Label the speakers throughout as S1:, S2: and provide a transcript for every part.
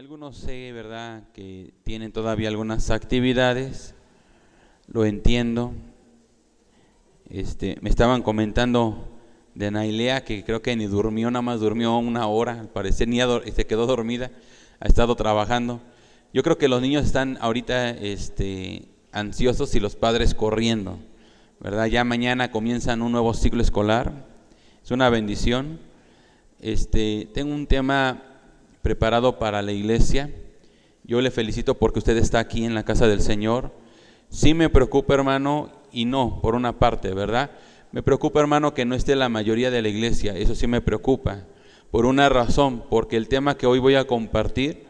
S1: Algunos sé, ¿verdad?, que tienen todavía algunas actividades, lo entiendo. Este, me estaban comentando de Nailea que creo que ni durmió, nada más durmió una hora, al parecer ni se quedó dormida, ha estado trabajando. Yo creo que los niños están ahorita este, ansiosos y los padres corriendo, ¿verdad? Ya mañana comienzan un nuevo ciclo escolar, es una bendición. Este, tengo un tema preparado para la iglesia. Yo le felicito porque usted está aquí en la casa del Señor. Sí me preocupa, hermano, y no, por una parte, ¿verdad? Me preocupa, hermano, que no esté la mayoría de la iglesia. Eso sí me preocupa. Por una razón, porque el tema que hoy voy a compartir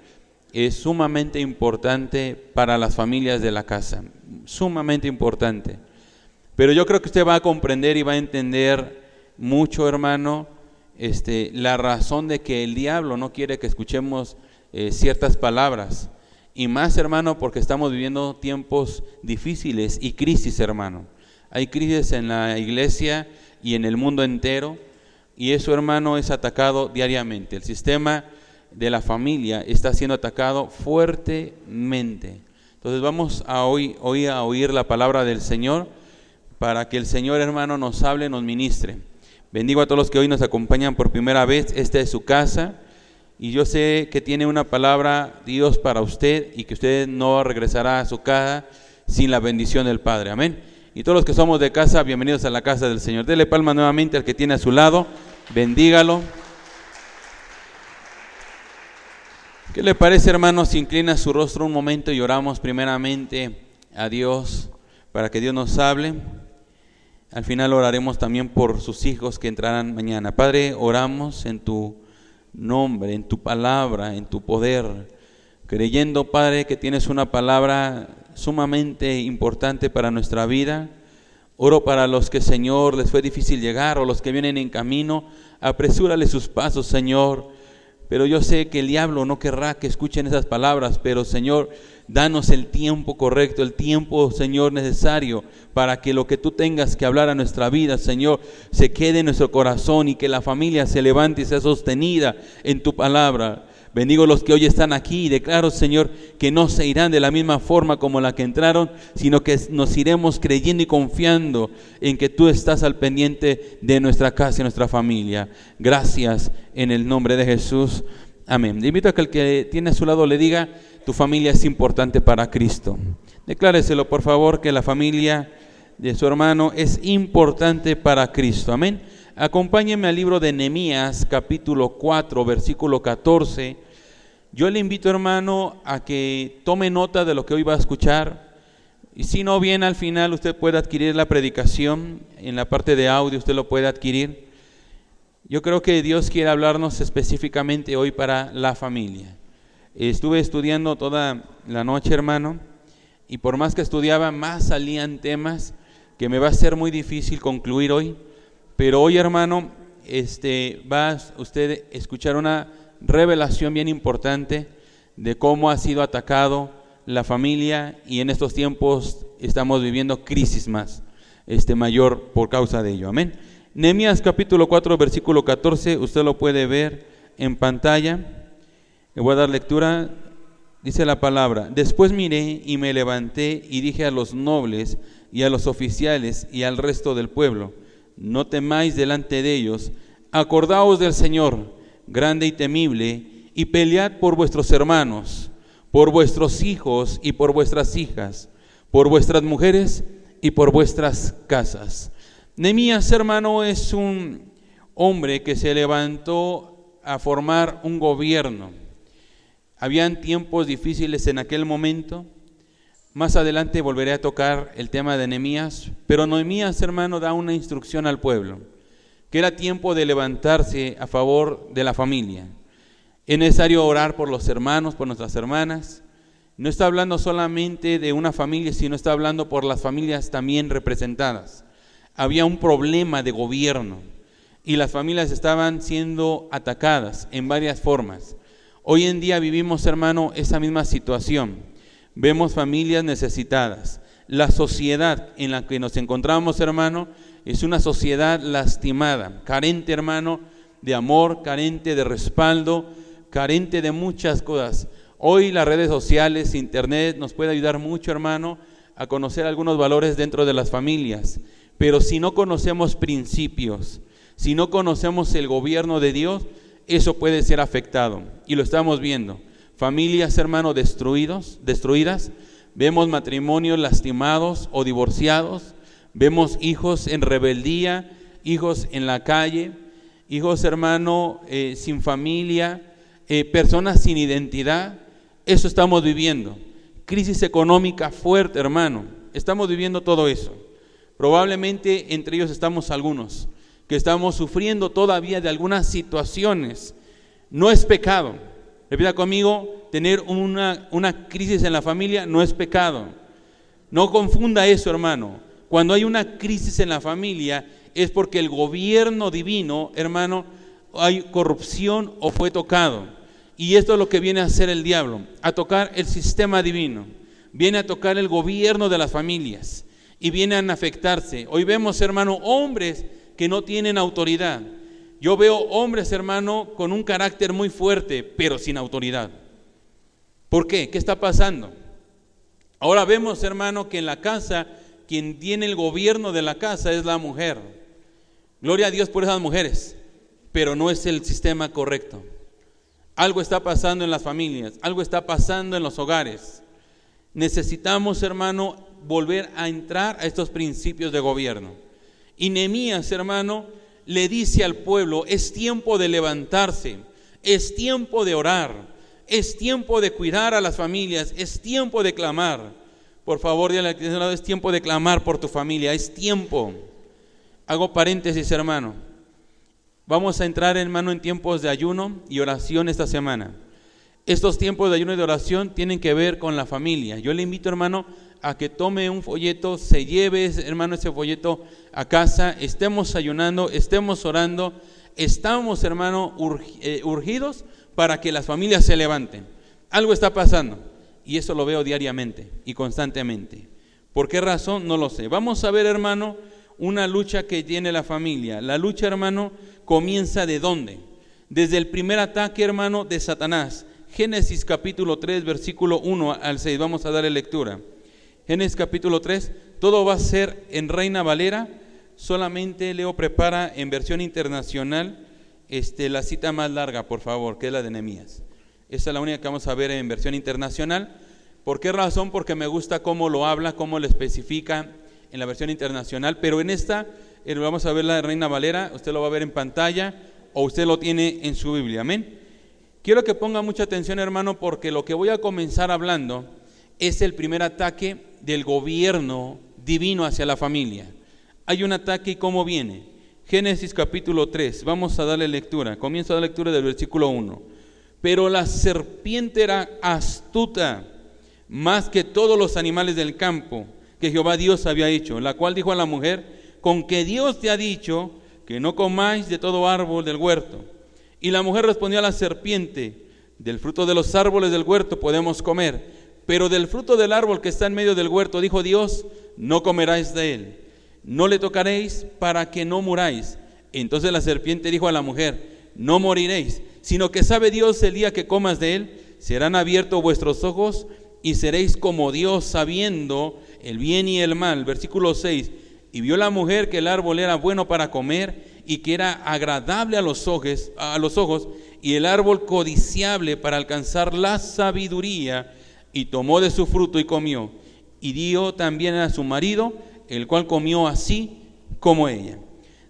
S1: es sumamente importante para las familias de la casa. Sumamente importante. Pero yo creo que usted va a comprender y va a entender mucho, hermano, este, la razón de que el diablo no quiere que escuchemos eh, ciertas palabras. Y más, hermano, porque estamos viviendo tiempos difíciles y crisis, hermano. Hay crisis en la iglesia y en el mundo entero. Y eso, hermano, es atacado diariamente. El sistema de la familia está siendo atacado fuertemente. Entonces vamos a hoy, hoy a oír la palabra del Señor para que el Señor, hermano, nos hable, nos ministre. Bendigo a todos los que hoy nos acompañan por primera vez. Esta es su casa. Y yo sé que tiene una palabra Dios para usted y que usted no regresará a su casa sin la bendición del Padre. Amén. Y todos los que somos de casa, bienvenidos a la casa del Señor. Dele palma nuevamente al que tiene a su lado. Bendígalo. ¿Qué le parece, hermano, si inclina su rostro un momento y oramos primeramente a Dios para que Dios nos hable? Al final oraremos también por sus hijos que entrarán mañana. Padre, oramos en tu nombre, en tu palabra, en tu poder, creyendo, Padre, que tienes una palabra sumamente importante para nuestra vida. Oro para los que, Señor, les fue difícil llegar o los que vienen en camino. Apresúrale sus pasos, Señor. Pero yo sé que el diablo no querrá que escuchen esas palabras, pero Señor, Danos el tiempo correcto, el tiempo, Señor, necesario para que lo que tú tengas que hablar a nuestra vida, Señor, se quede en nuestro corazón y que la familia se levante y sea sostenida en tu palabra. Bendigo los que hoy están aquí y declaro, Señor, que no se irán de la misma forma como la que entraron, sino que nos iremos creyendo y confiando en que tú estás al pendiente de nuestra casa y nuestra familia. Gracias en el nombre de Jesús. Amén. Le invito a que el que tiene a su lado le diga, tu familia es importante para Cristo. Decláreselo, por favor, que la familia de su hermano es importante para Cristo. Amén. Acompáñeme al libro de Nehemías, capítulo 4, versículo 14. Yo le invito, hermano, a que tome nota de lo que hoy va a escuchar. Y si no, bien al final usted puede adquirir la predicación. En la parte de audio usted lo puede adquirir. Yo creo que Dios quiere hablarnos específicamente hoy para la familia. Estuve estudiando toda la noche, hermano, y por más que estudiaba, más salían temas que me va a ser muy difícil concluir hoy. Pero hoy, hermano, este, va usted a escuchar una revelación bien importante de cómo ha sido atacado la familia y en estos tiempos estamos viviendo crisis más, este mayor por causa de ello. Amén. Nehemías capítulo 4, versículo 14, usted lo puede ver en pantalla. Voy a dar lectura. Dice la palabra, después miré y me levanté y dije a los nobles y a los oficiales y al resto del pueblo, no temáis delante de ellos, acordaos del Señor, grande y temible, y pelead por vuestros hermanos, por vuestros hijos y por vuestras hijas, por vuestras mujeres y por vuestras casas. Nemías, hermano, es un hombre que se levantó a formar un gobierno habían tiempos difíciles en aquel momento. Más adelante volveré a tocar el tema de Nehemías, pero Nehemías, hermano, da una instrucción al pueblo, que era tiempo de levantarse a favor de la familia. Es necesario orar por los hermanos, por nuestras hermanas. No está hablando solamente de una familia, sino está hablando por las familias también representadas. Había un problema de gobierno y las familias estaban siendo atacadas en varias formas. Hoy en día vivimos, hermano, esa misma situación. Vemos familias necesitadas. La sociedad en la que nos encontramos, hermano, es una sociedad lastimada, carente, hermano, de amor, carente de respaldo, carente de muchas cosas. Hoy las redes sociales, internet nos puede ayudar mucho, hermano, a conocer algunos valores dentro de las familias. Pero si no conocemos principios, si no conocemos el gobierno de Dios, eso puede ser afectado. Y lo estamos viendo. Familias, hermano, destruidos, destruidas. Vemos matrimonios lastimados o divorciados. Vemos hijos en rebeldía, hijos en la calle, hijos, hermano, eh, sin familia, eh, personas sin identidad. Eso estamos viviendo. Crisis económica fuerte, hermano. Estamos viviendo todo eso. Probablemente entre ellos estamos algunos que estamos sufriendo todavía de algunas situaciones. No es pecado. Repita conmigo, tener una, una crisis en la familia no es pecado. No confunda eso, hermano. Cuando hay una crisis en la familia es porque el gobierno divino, hermano, hay corrupción o fue tocado. Y esto es lo que viene a hacer el diablo, a tocar el sistema divino. Viene a tocar el gobierno de las familias y vienen a afectarse. Hoy vemos, hermano, hombres que no tienen autoridad. Yo veo hombres, hermano, con un carácter muy fuerte, pero sin autoridad. ¿Por qué? ¿Qué está pasando? Ahora vemos, hermano, que en la casa quien tiene el gobierno de la casa es la mujer. Gloria a Dios por esas mujeres, pero no es el sistema correcto. Algo está pasando en las familias, algo está pasando en los hogares. Necesitamos, hermano, volver a entrar a estos principios de gobierno. Y Nehemías, hermano, le dice al pueblo, es tiempo de levantarse, es tiempo de orar, es tiempo de cuidar a las familias, es tiempo de clamar. Por favor, dile al es tiempo de clamar por tu familia, es tiempo. Hago paréntesis, hermano. Vamos a entrar, hermano, en tiempos de ayuno y oración esta semana. Estos tiempos de ayuno y de oración tienen que ver con la familia. Yo le invito, hermano, a que tome un folleto, se lleve, hermano, ese folleto a casa, estemos ayunando, estemos orando, estamos, hermano, eh, urgidos para que las familias se levanten. Algo está pasando y eso lo veo diariamente y constantemente. ¿Por qué razón? No lo sé. Vamos a ver, hermano, una lucha que tiene la familia. La lucha, hermano, comienza de dónde? Desde el primer ataque, hermano, de Satanás. Génesis capítulo 3, versículo 1 al 6. Vamos a darle lectura. Génesis capítulo 3, todo va a ser en Reina Valera, solamente Leo prepara en versión internacional este, la cita más larga, por favor, que es la de Nehemías. Esta es la única que vamos a ver en versión internacional. ¿Por qué razón? Porque me gusta cómo lo habla, cómo lo especifica en la versión internacional, pero en esta eh, vamos a ver la de Reina Valera, usted lo va a ver en pantalla o usted lo tiene en su Biblia, amén. Quiero que ponga mucha atención, hermano, porque lo que voy a comenzar hablando es el primer ataque del gobierno divino hacia la familia. Hay un ataque y cómo viene. Génesis capítulo 3, vamos a darle lectura. Comienzo a dar lectura del versículo 1. Pero la serpiente era astuta más que todos los animales del campo que Jehová Dios había hecho, la cual dijo a la mujer, con que Dios te ha dicho que no comáis de todo árbol del huerto. Y la mujer respondió a la serpiente, del fruto de los árboles del huerto podemos comer pero del fruto del árbol que está en medio del huerto, dijo Dios, no comeráis de él, no le tocaréis para que no muráis. Entonces la serpiente dijo a la mujer, no moriréis, sino que sabe Dios el día que comas de él, serán abiertos vuestros ojos y seréis como Dios sabiendo el bien y el mal. Versículo 6. Y vio la mujer que el árbol era bueno para comer y que era agradable a los ojos, a los ojos y el árbol codiciable para alcanzar la sabiduría y tomó de su fruto y comió, y dio también a su marido, el cual comió así como ella.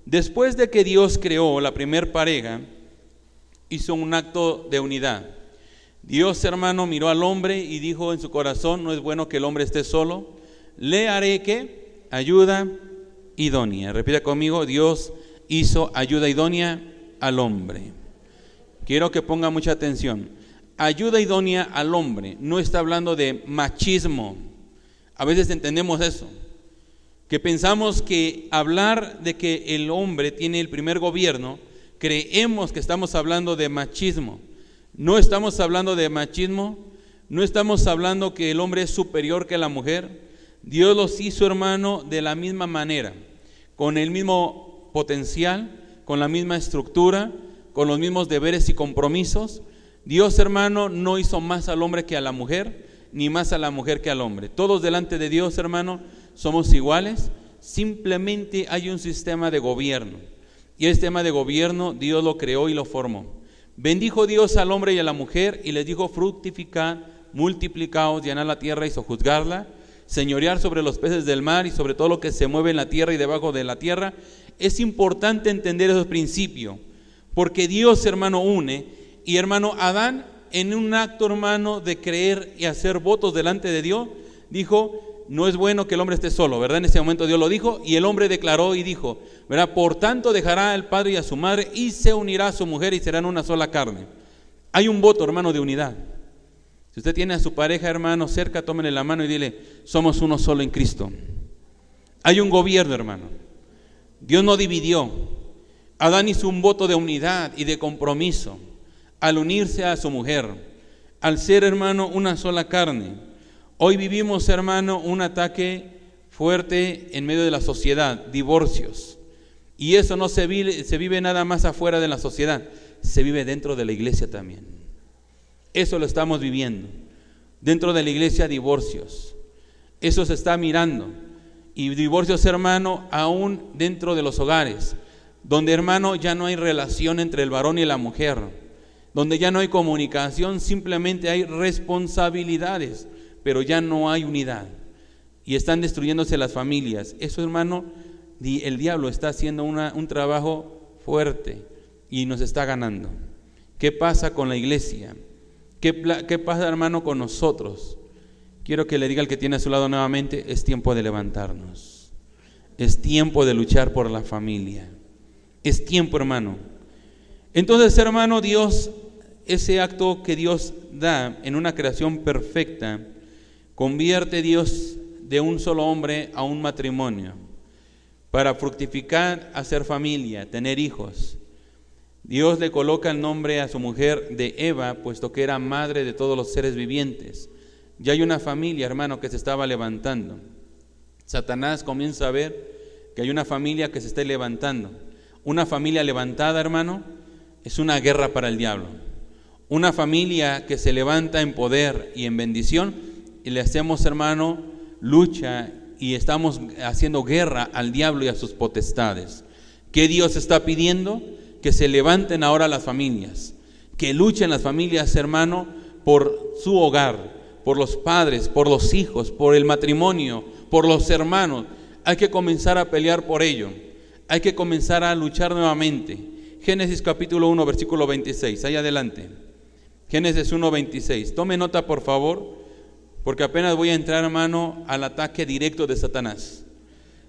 S1: Después de que Dios creó la primer pareja, hizo un acto de unidad. Dios, hermano, miró al hombre y dijo en su corazón, no es bueno que el hombre esté solo, le haré que ayuda idónea. Repita conmigo, Dios hizo ayuda idónea al hombre. Quiero que ponga mucha atención ayuda idónea al hombre, no está hablando de machismo. A veces entendemos eso, que pensamos que hablar de que el hombre tiene el primer gobierno, creemos que estamos hablando de machismo. No estamos hablando de machismo, no estamos hablando que el hombre es superior que la mujer. Dios los hizo, hermano, de la misma manera, con el mismo potencial, con la misma estructura, con los mismos deberes y compromisos, Dios, hermano, no hizo más al hombre que a la mujer, ni más a la mujer que al hombre. Todos delante de Dios, hermano, somos iguales. Simplemente hay un sistema de gobierno. Y el sistema de gobierno Dios lo creó y lo formó. Bendijo Dios al hombre y a la mujer y les dijo fructificar, multiplicaos, llenar la tierra y sojuzgarla, señorear sobre los peces del mar y sobre todo lo que se mueve en la tierra y debajo de la tierra. Es importante entender esos principios, porque Dios, hermano, une y hermano Adán en un acto, hermano, de creer y hacer votos delante de Dios, dijo, no es bueno que el hombre esté solo, ¿verdad? En ese momento Dios lo dijo y el hombre declaró y dijo, ¿verdad? Por tanto dejará al padre y a su madre y se unirá a su mujer y serán una sola carne. Hay un voto, hermano, de unidad. Si usted tiene a su pareja, hermano, cerca, tómenle la mano y dile, somos uno solo en Cristo. Hay un gobierno, hermano. Dios no dividió. Adán hizo un voto de unidad y de compromiso al unirse a su mujer, al ser, hermano, una sola carne. Hoy vivimos, hermano, un ataque fuerte en medio de la sociedad, divorcios. Y eso no se vive, nada más afuera de la sociedad, se vive dentro de la iglesia también. Eso lo estamos viviendo. Dentro de la iglesia, divorcios. Eso se está mirando. Y divorcios, hermano, aún dentro de los hogares, donde, hermano, ya no hay relación entre el varón y la mujer, donde ya no hay comunicación, simplemente hay responsabilidades pero ya no hay unidad. Y están destruyéndose las familias. Eso, hermano, el diablo está haciendo un trabajo fuerte y nos está ganando. ¿Qué pasa con la iglesia? ¿Qué, ¿Qué pasa, hermano, con nosotros? Quiero que le diga al que tiene a su lado nuevamente, es tiempo de levantarnos. Es tiempo de luchar por la familia. Es tiempo, hermano. Entonces, hermano, Dios, ese acto que Dios da en una creación perfecta, Convierte Dios de un solo hombre a un matrimonio para fructificar, hacer familia, tener hijos. Dios le coloca el nombre a su mujer de Eva, puesto que era madre de todos los seres vivientes. Ya hay una familia, hermano, que se estaba levantando. Satanás comienza a ver que hay una familia que se está levantando. Una familia levantada, hermano, es una guerra para el diablo. Una familia que se levanta en poder y en bendición y le hacemos, hermano, lucha y estamos haciendo guerra al diablo y a sus potestades. ¿Qué Dios está pidiendo? Que se levanten ahora las familias, que luchen las familias, hermano, por su hogar, por los padres, por los hijos, por el matrimonio, por los hermanos. Hay que comenzar a pelear por ello. Hay que comenzar a luchar nuevamente. Génesis capítulo 1, versículo 26. Ahí adelante. Génesis 1, 26. Tome nota, por favor porque apenas voy a entrar, hermano, al ataque directo de Satanás.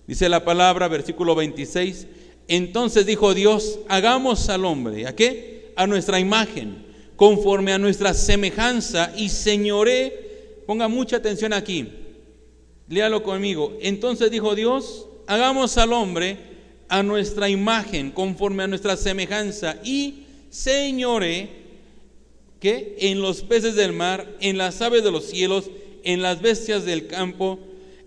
S1: Dice la palabra, versículo 26, entonces dijo Dios, hagamos al hombre, ¿a qué? A nuestra imagen, conforme a nuestra semejanza y señoré, ponga mucha atención aquí, léalo conmigo, entonces dijo Dios, hagamos al hombre a nuestra imagen, conforme a nuestra semejanza y señoré, que en los peces del mar, en las aves de los cielos, en las bestias del campo,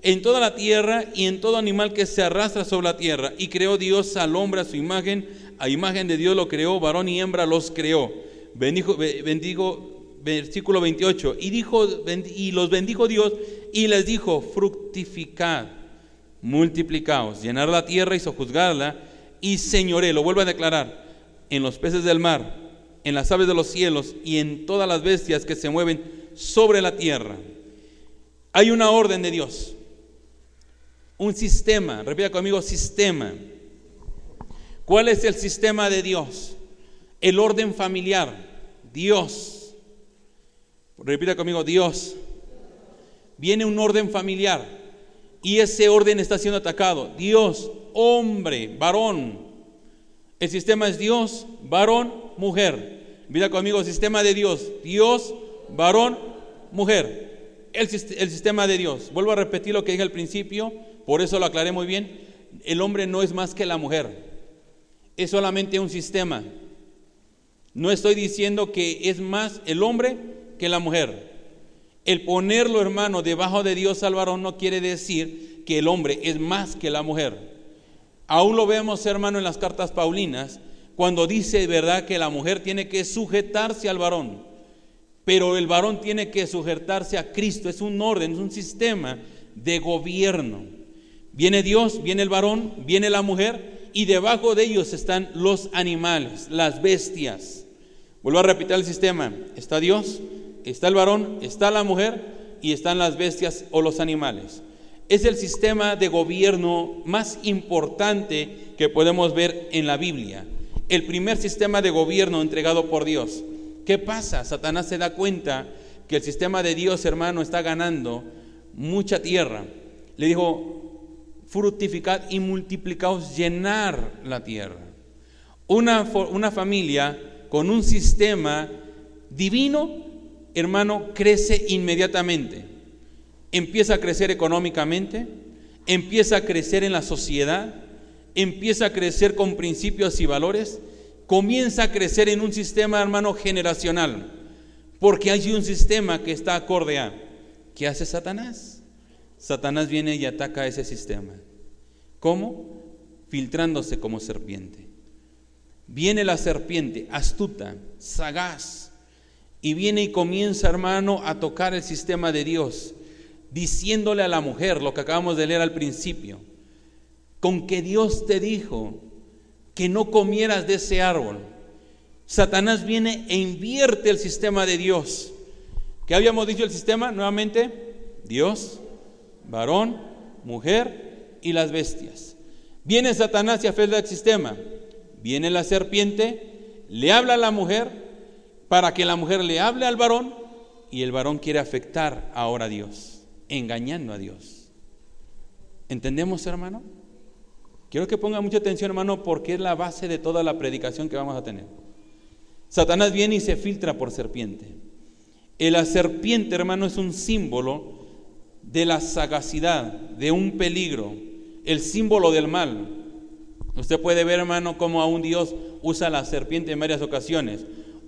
S1: en toda la tierra y en todo animal que se arrastra sobre la tierra. Y creó Dios al hombre a su imagen, a imagen de Dios lo creó, varón y hembra los creó. Bendijo, bendigo, versículo 28, y, dijo, y los bendijo Dios y les dijo, fructificad, multiplicaos, llenar la tierra y sojuzgarla, y señoré, lo vuelvo a declarar, en los peces del mar, en las aves de los cielos y en todas las bestias que se mueven sobre la tierra. Hay una orden de Dios, un sistema, repita conmigo, sistema. ¿Cuál es el sistema de Dios? El orden familiar, Dios. Repita conmigo, Dios. Viene un orden familiar y ese orden está siendo atacado. Dios, hombre, varón. El sistema es Dios, varón, mujer. Repita conmigo, sistema de Dios, Dios, varón, mujer el, sistema de Dios. Vuelvo a repetir lo que dije al principio, por eso lo aclaré muy bien. El hombre no es más que la mujer, es solamente un sistema. No estoy diciendo que es más el hombre que la mujer. El ponerlo, hermano, debajo de Dios al varón no quiere decir que el hombre es más que la mujer. Aún lo vemos, hermano, en las cartas paulinas, cuando dice, verdad, que la mujer tiene que sujetarse al varón. Pero el varón tiene que sujetarse a Cristo, es un orden, es un sistema de gobierno. Viene Dios, viene el varón, viene la mujer y debajo de ellos están los animales, las bestias. Vuelvo a repetir el sistema. Está Dios, está el varón, está la mujer y están las bestias o los animales. Es el sistema de gobierno más importante que podemos ver en la Biblia. El primer sistema de gobierno entregado por Dios. ¿Qué pasa? Satanás se da cuenta que el sistema de Dios, hermano, está ganando mucha tierra. Le dijo, fructificad y multiplicaos, llenar la tierra. Una, una familia con un sistema divino, hermano, crece inmediatamente. Empieza a crecer económicamente, empieza a crecer en la sociedad, empieza a crecer con principios y valores, comienza a crecer en un sistema, hermano, generacional, porque hay un sistema que está acorde a. ¿Qué hace Satanás? Satanás viene y ataca ese sistema. ¿Cómo? Filtrándose como serpiente. Viene la serpiente, astuta, sagaz, y viene y comienza, hermano, a tocar el sistema de Dios, diciéndole a la mujer lo que acabamos de leer al principio, con que Dios te dijo que no comieras de ese árbol. Satanás viene e invierte el sistema de Dios. ¿Qué habíamos dicho el sistema? Nuevamente, Dios, varón, mujer y las bestias. Viene Satanás y afecta el sistema. Viene la serpiente, le habla a la mujer para que la mujer le hable al varón y el varón quiere afectar ahora a Dios, engañando a Dios. ¿Entendemos, hermano? Quiero que ponga mucha atención, hermano, porque es la base de toda la predicación que vamos a tener. Satanás viene y se filtra por serpiente. La serpiente, hermano, es un símbolo de la sagacidad, de un peligro, el símbolo del mal. Usted puede ver, hermano, cómo aún Dios usa la serpiente en varias ocasiones.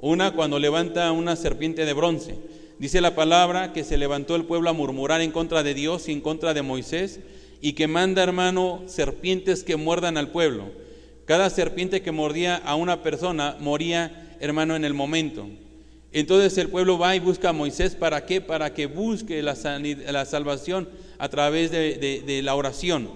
S1: Una cuando levanta una serpiente de bronce. Dice la palabra que se levantó el pueblo a murmurar en contra de Dios y en contra de Moisés y que manda, hermano, serpientes que muerdan al pueblo. Cada serpiente que mordía a una persona moría, hermano, en el momento. Entonces el pueblo va y busca a Moisés, ¿para qué? Para que busque la, salvación a través de la oración.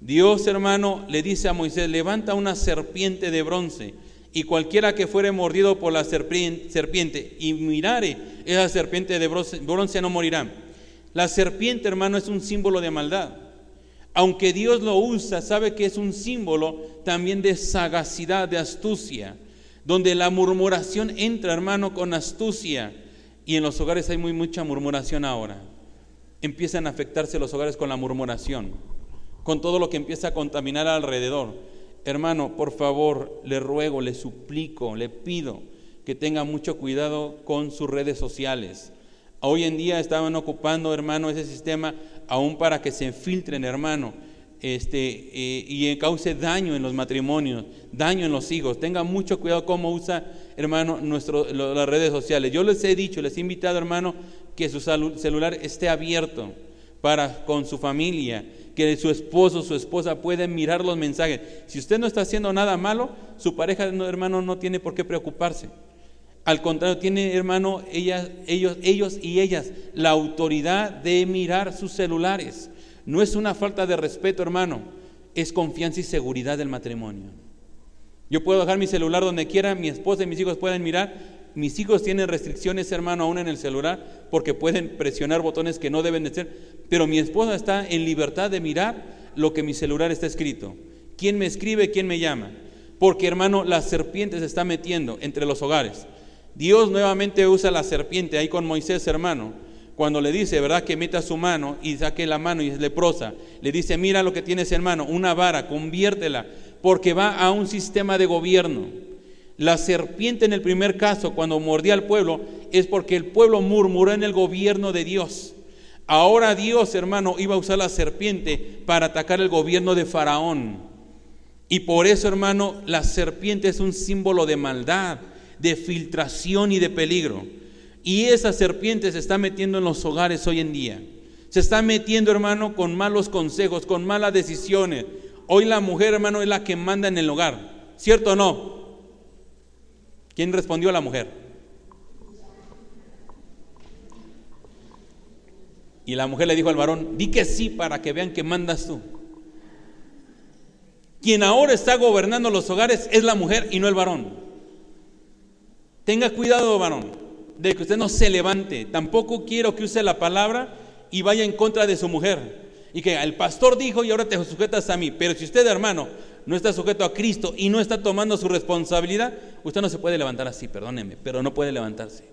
S1: Dios, hermano, le dice a Moisés, levanta una serpiente de bronce y cualquiera que fuere mordido por la serpiente y mirare esa serpiente de bronce no morirá. La serpiente, hermano, es un símbolo de maldad. Aunque Dios lo usa, sabe que es un símbolo también de sagacidad, de astucia, donde la murmuración entra, hermano, con astucia. Y en los hogares hay muy mucha murmuración ahora. Empiezan a afectarse los hogares con la murmuración con todo lo que empieza a contaminar alrededor. Hermano, por favor, le ruego, le suplico, le pido que tenga mucho cuidado con sus redes sociales. Hoy en día estaban ocupando, hermano, ese sistema aún para que se filtren, hermano, este, eh, y cause daño en los matrimonios, daño en los hijos. Tenga mucho cuidado cómo usa, hermano, nuestro, las redes sociales. Yo les he dicho, les he invitado, hermano, que su celular esté abierto para con su familia, que su esposo, su esposa pueden mirar los mensajes. Si usted no está haciendo nada malo, su pareja, hermano, no tiene por qué preocuparse. Al contrario, tiene, hermano, ellas, ellos, ellos y ellas la autoridad de mirar sus celulares. No es una falta de respeto, hermano, es confianza y seguridad del matrimonio. Yo puedo dejar mi celular donde quiera, mi esposa y mis hijos pueden mirar, mis hijos tienen restricciones, hermano, aún en el celular, porque pueden presionar botones que no deben de ser, pero mi esposa está en libertad de mirar lo que mi celular está escrito. ¿Quién me escribe? ¿Quién me llama? Porque, hermano, la serpiente se está metiendo entre los hogares. Dios nuevamente usa la serpiente ahí con Moisés, hermano, cuando le dice, ¿verdad? Que meta su mano y saque la mano y es leprosa. Le dice, mira lo que tienes, hermano, una vara, conviértela, porque va a un sistema de gobierno. La serpiente en el primer caso, cuando mordía al pueblo, es porque el pueblo murmuró en el gobierno de Dios. Ahora Dios, hermano, iba a usar la serpiente para atacar el gobierno de Faraón. Y por eso, hermano, la serpiente es un símbolo de maldad, de filtración y de peligro. Y esa serpiente se está metiendo en los hogares hoy en día. Se está metiendo, hermano, con malos consejos, con malas decisiones. Hoy la mujer, hermano, es la que manda en el hogar. ¿Cierto o no? ¿Quién respondió a la mujer? Y la mujer le dijo al varón, di que sí para que vean que mandas tú. Quien ahora está gobernando los hogares es la mujer y no el varón. Tenga cuidado, varón, de que usted no se levante. Tampoco quiero que use la palabra y vaya en contra de su mujer. Y que el pastor dijo y ahora te sujetas a mí. Pero si usted, hermano, no está sujeto a Cristo y no está tomando su responsabilidad, usted no se puede levantar así, perdóneme, pero no puede levantarse.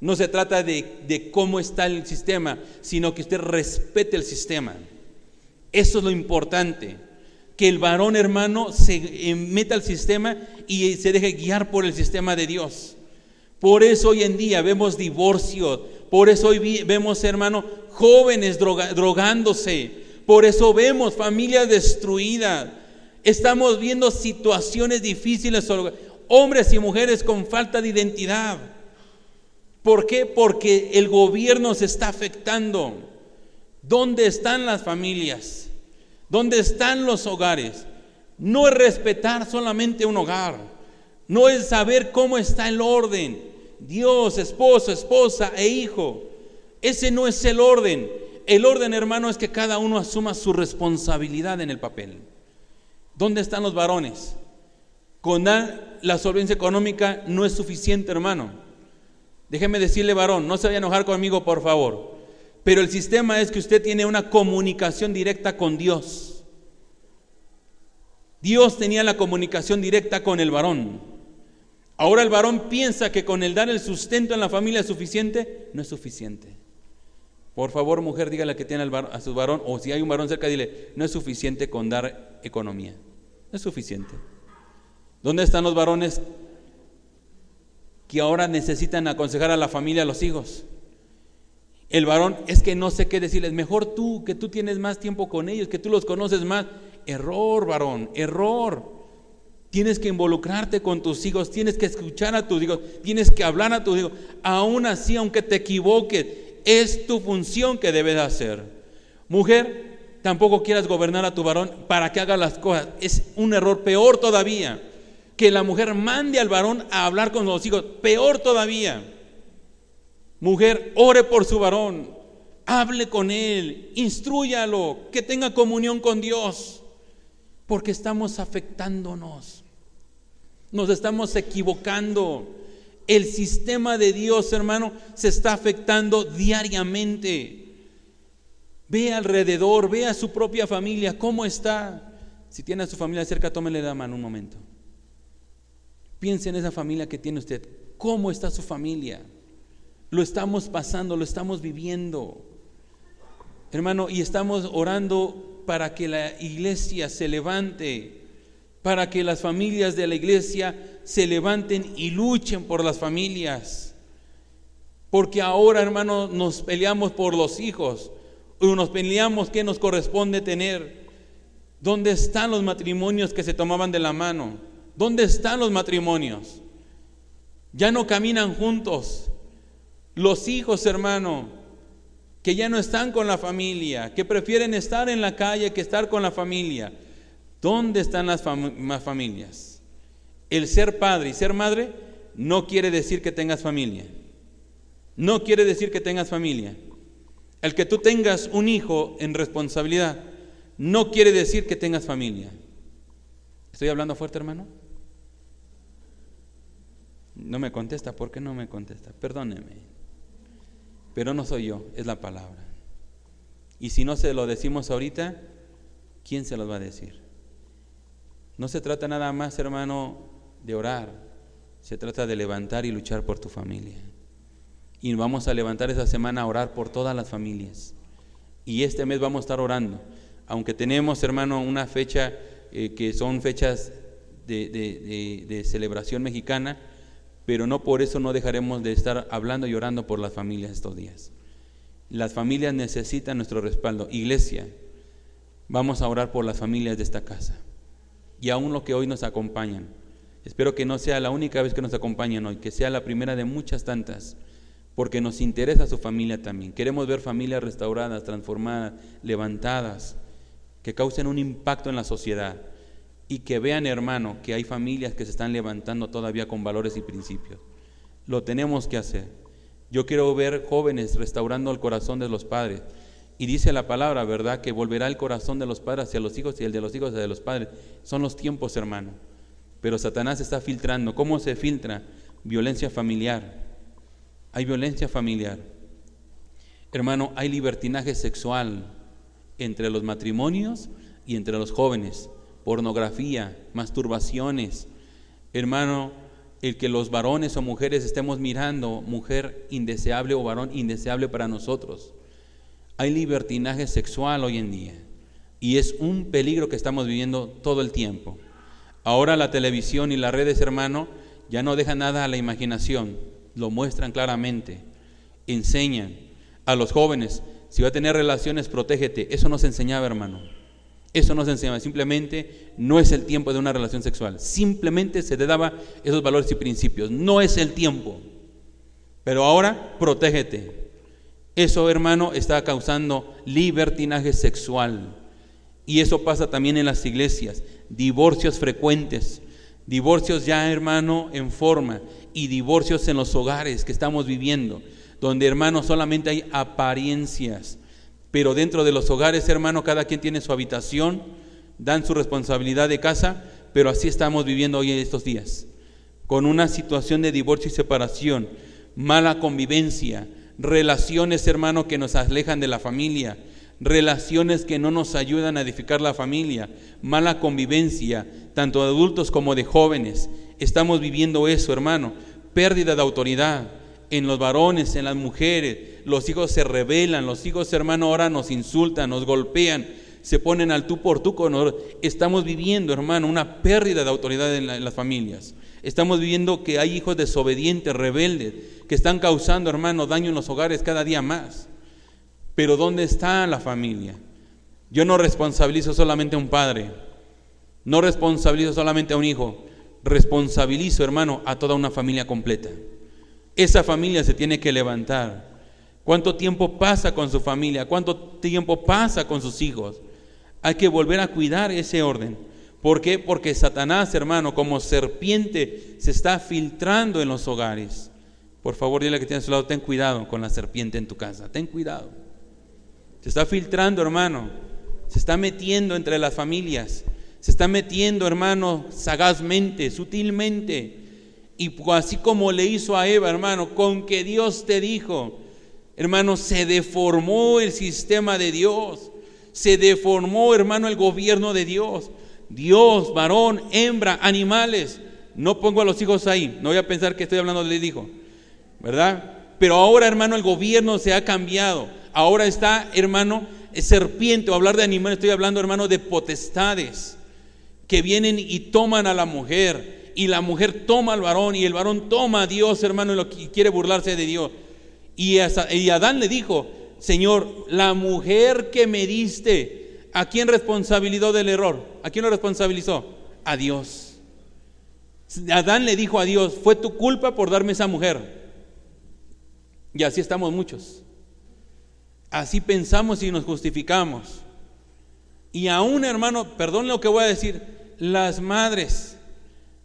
S1: No se trata de, cómo está el sistema, sino que usted respete el sistema. Eso es lo importante que el varón hermano se meta al sistema y se deje guiar por el sistema de Dios. Por eso hoy en día vemos divorcios, por eso hoy vemos hermano jóvenes drogándose, por eso vemos familias destruidas, estamos viendo situaciones difíciles, hombres y mujeres con falta de identidad. ¿Por qué? Porque el gobierno se está afectando. ¿Dónde están las familias? ¿Dónde están los hogares? No es respetar solamente un hogar, no es saber cómo está el orden. Dios, esposo, esposa e hijo. Ese no es el orden. El orden, hermano, es que cada uno asuma su responsabilidad en el papel. ¿Dónde están los varones? Con la solvencia económica no es suficiente, hermano. Déjeme decirle, varón, no se vaya a enojar conmigo, por favor. Pero el sistema es que usted tiene una comunicación directa con Dios. Dios tenía la comunicación directa con el varón. Ahora el varón piensa que con el dar el sustento en la familia es suficiente. No es suficiente. Por favor, mujer, dígale que tiene a su varón, o si hay un varón cerca, dile, no es suficiente con dar economía. No es suficiente. ¿Dónde están los varones que ahora necesitan aconsejar a la familia, a los hijos? El varón es que no sé qué decirles, mejor tú, que tú tienes más tiempo con ellos, que tú los conoces más. Error, varón, error. Tienes que involucrarte con tus hijos, tienes que escuchar a tus hijos, tienes que hablar a tus hijos. Aún así, aunque te equivoques, es tu función que debes hacer. Mujer, tampoco quieras gobernar a tu varón para que haga las cosas. Es un error peor todavía. Que la mujer mande al varón a hablar con los hijos, peor todavía. Mujer, ore por su varón, hable con él, instruyalo, que tenga comunión con Dios, porque estamos afectándonos, nos estamos equivocando. El sistema de Dios, hermano, se está afectando diariamente. Ve alrededor, ve a su propia familia, cómo está. Si tiene a su familia cerca, tómele la mano un momento. Piense en esa familia que tiene usted. ¿Cómo está su familia? Lo estamos pasando, lo estamos viviendo. Hermano, y estamos orando para que la iglesia se levante, para que las familias de la iglesia se levanten y luchen por las familias. Porque ahora, hermano, nos peleamos por los hijos, o nos peleamos qué nos corresponde tener. ¿Dónde están los matrimonios que se tomaban de la mano? ¿Dónde están los matrimonios? Ya no caminan juntos, los hijos, hermano, que ya no están con la familia, que prefieren estar en la calle que estar con la familia. ¿Dónde están las familias? El ser padre y ser madre no quiere decir que tengas familia. No quiere decir que tengas familia. El que tú tengas un hijo en responsabilidad no quiere decir que tengas familia. ¿Estoy hablando fuerte, hermano? No me contesta. ¿Por qué no me contesta? Perdóneme. Pero no soy yo, es la palabra. Y si no se lo decimos ahorita, ¿quién se los va a decir? No se trata nada más, hermano, de orar. Se trata de levantar y luchar por tu familia. Y vamos a levantar esa semana a orar por todas las familias. Y este mes vamos a estar orando. Aunque tenemos, hermano, una fecha eh, que son fechas de celebración mexicana, pero no por eso no dejaremos de estar hablando y orando por las familias estos días. Las familias necesitan nuestro respaldo. Iglesia, vamos a orar por las familias de esta casa y aún los que hoy nos acompañan. Espero que no sea la única vez que nos acompañan hoy, que sea la primera de muchas tantas, porque nos interesa su familia también. Queremos ver familias restauradas, transformadas, levantadas, que causen un impacto en la sociedad y que vean, hermano, que hay familias que se están levantando todavía con valores y principios. Lo tenemos que hacer. Yo quiero ver jóvenes restaurando el corazón de los padres. Y dice la palabra, ¿verdad? Que volverá el corazón de los padres hacia los hijos y el de los hijos hacia los padres. Son los tiempos, hermano. Pero Satanás está filtrando. ¿Cómo se filtra? Violencia familiar. Hay violencia familiar. Hermano, hay libertinaje sexual entre los matrimonios y entre los jóvenes. Pornografía, masturbaciones. Hermano, el que los varones o mujeres estemos mirando mujer indeseable o varón indeseable para nosotros. Hay libertinaje sexual hoy en día y es un peligro que estamos viviendo todo el tiempo. Ahora la televisión y las redes, hermano, ya no dejan nada a la imaginación, lo muestran claramente, enseñan a los jóvenes, si va a tener relaciones, protégete. Eso no se enseñaba, hermano. Eso no se enseñaba. Simplemente no es el tiempo de una relación sexual. Simplemente se te daba esos valores y principios. No es el tiempo. Pero ahora, protégete. Eso, hermano, está causando libertinaje sexual. Y eso pasa también en las iglesias. Divorcios frecuentes. Divorcios ya, hermano, en forma. Y divorcios en los hogares que estamos viviendo. Donde, hermano, solamente hay apariencias. Pero dentro de los hogares, hermano, cada quien tiene su habitación. Dan su responsabilidad de casa. Pero así estamos viviendo hoy en estos días. Con una situación de divorcio y separación. Mala convivencia relaciones, hermano, que nos alejan de la familia, relaciones que no nos ayudan a edificar la familia, mala convivencia, tanto de adultos como de jóvenes. Estamos viviendo eso, hermano, pérdida de autoridad en los varones, en las mujeres. Los hijos se rebelan, los hijos, hermano, ahora nos insultan, nos golpean, se ponen al tú por tú con Estamos viviendo, hermano, una pérdida de autoridad en, en las familias. Estamos viviendo que hay hijos desobedientes, rebeldes, que están causando, hermano, daño en los hogares cada día más. Pero ¿dónde está la familia? Yo no responsabilizo solamente a un padre, no responsabilizo solamente a un hijo, responsabilizo, hermano, a toda una familia completa. Esa familia se tiene que levantar. ¿Cuánto tiempo pasa con su familia? ¿Cuánto tiempo pasa con sus hijos? Hay que volver a cuidar ese orden. ¿Por qué? Porque Satanás, hermano, como serpiente, se está filtrando en los hogares. Por favor, dile que tiene a su lado, ten cuidado con la serpiente en tu casa, ten cuidado. Se está filtrando, hermano, se está metiendo entre las familias, se está metiendo, hermano, sagazmente, sutilmente. Y así como le hizo a Eva, hermano, con que Dios te dijo, hermano, se deformó el sistema de Dios, se deformó, hermano, el gobierno de Dios. Dios, varón, hembra, animales. No pongo a los hijos ahí, no voy a pensar que estoy hablando de hijo. ¿Verdad? Pero ahora, hermano, el gobierno se ha cambiado. Ahora está, hermano, serpiente, o hablar de animales, estoy hablando, hermano, de potestades que vienen y toman a la mujer, y la mujer toma al varón, y el varón toma a Dios, hermano, y, lo, quiere burlarse de Dios. Y, y Adán le dijo, Señor, la mujer que me diste, ¿a quién responsabilizó del error? ¿A quién lo responsabilizó? A Dios. Adán le dijo a Dios, fue tu culpa por darme esa mujer. Y así estamos muchos. Así pensamos y nos justificamos. Y aún, hermano, perdón lo que voy a decir, las madres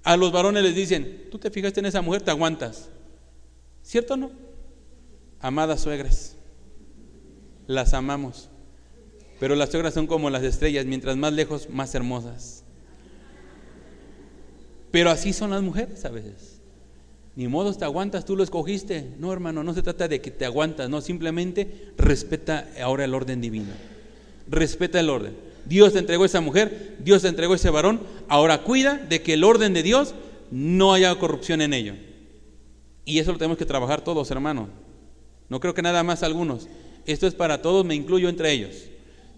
S1: a los varones les dicen, tú te fijaste en esa mujer, te aguantas. ¿Cierto o no? Amadas suegras, las amamos. Pero las suegras son como las estrellas, mientras más lejos, más hermosas. Pero así son las mujeres a veces. Ni modo te aguantas, tú lo escogiste. No, hermano, no se trata de que te aguantas, no, simplemente respeta ahora el orden divino. Respeta el orden. Dios te entregó esa mujer, Dios te entregó ese varón, ahora cuida de que el orden de Dios no haya corrupción en ello. Y eso lo tenemos que trabajar todos, hermano. No creo que nada más algunos. Esto es para todos, me incluyo entre ellos.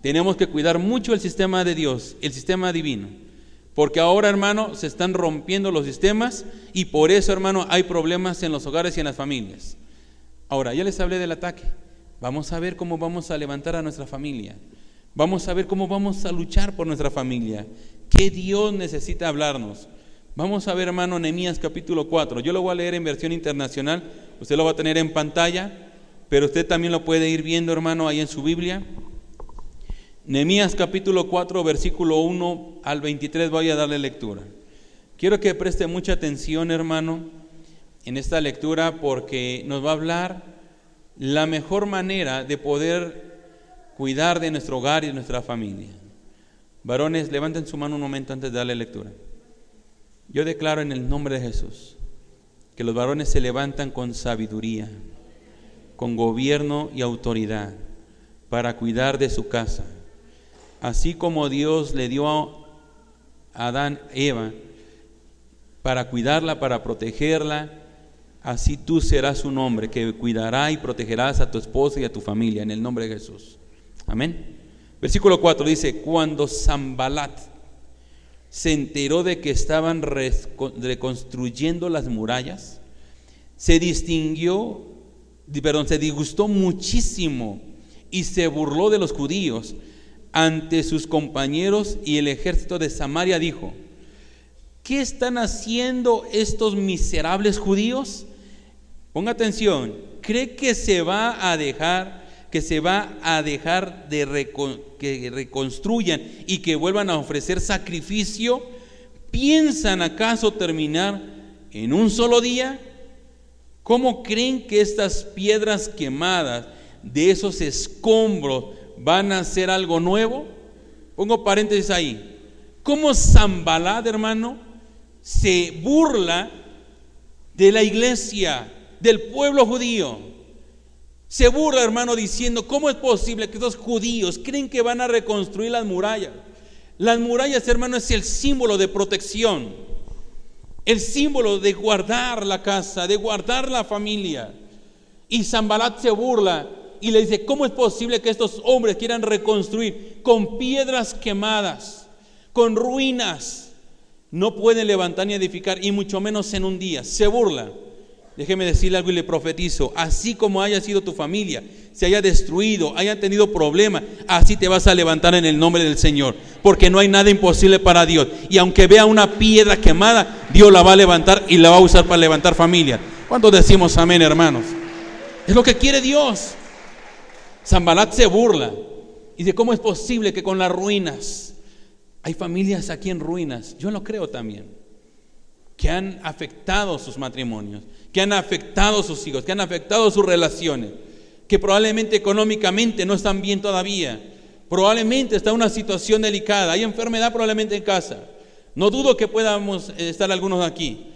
S1: Tenemos que cuidar mucho el sistema de Dios, el sistema divino. Porque ahora, hermano, se están rompiendo los sistemas y por eso, hermano, hay problemas en los hogares y en las familias. Ahora, ya les hablé del ataque. Vamos a ver cómo vamos a levantar a nuestra familia. Vamos a ver cómo vamos a luchar por nuestra familia. ¿Qué Dios necesita hablarnos? Vamos a ver, hermano, Nehemías capítulo 4. Yo lo voy a leer en versión internacional. Usted lo va a tener en pantalla, pero usted también lo puede ir viendo, hermano, ahí en su Biblia. Nehemías capítulo 4, versículo 1 al 23, voy a darle lectura. Quiero que preste mucha atención, hermano, en esta lectura porque nos va a hablar la mejor manera de poder cuidar de nuestro hogar y de nuestra familia. Varones, levanten su mano un momento antes de darle lectura. Yo declaro en el nombre de Jesús que los varones se levantan con sabiduría, con gobierno y autoridad para cuidar de su casa. Así como Dios le dio a Adán, Eva, para cuidarla, para protegerla, así tú serás un hombre que cuidará y protegerás a tu esposa y a tu familia en el nombre de Jesús. Amén. Versículo 4 dice, cuando Zambalat se enteró de que estaban reconstruyendo las murallas, se distinguió, perdón, se disgustó muchísimo y se burló de los judíos ante sus compañeros y el ejército de Samaria dijo, ¿qué están haciendo estos miserables judíos? Ponga atención, ¿cree que se va a dejar que se va a dejar de que reconstruyan y que vuelvan a ofrecer sacrificio? ¿Piensan acaso terminar en un solo día? ¿Cómo creen que estas piedras quemadas de esos escombros van a hacer algo nuevo? Pongo paréntesis ahí. ¿Cómo Zambalad, hermano, se burla de la iglesia, del pueblo judío? Se burla, hermano, diciendo, ¿cómo es posible que estos judíos creen que van a reconstruir las murallas? Las murallas, hermano, es el símbolo de protección, el símbolo de guardar la casa, de guardar la familia. Y Zambalat se burla y le dice, ¿cómo es posible que estos hombres quieran reconstruir con piedras quemadas, con ruinas? No pueden levantar ni edificar, y mucho menos en un día. Se burla. Déjeme decirle algo y le profetizo, así como haya sido tu familia, se haya destruido, haya tenido problemas, así te vas a levantar en el nombre del Señor, porque no hay nada imposible para Dios. Y aunque vea una piedra quemada, Dios la va a levantar y la va a usar para levantar familia. ¿Cuántos decimos amén, hermanos? Es lo que quiere Dios. Zambalat se burla y de cómo es posible que con las ruinas, hay familias aquí en ruinas, yo lo creo también, que han afectado sus matrimonios que han afectado sus hijos, que han afectado sus relaciones, que probablemente económicamente no están bien todavía, probablemente está en una situación delicada, hay enfermedad probablemente en casa. No dudo que podamos eh, estar algunos aquí,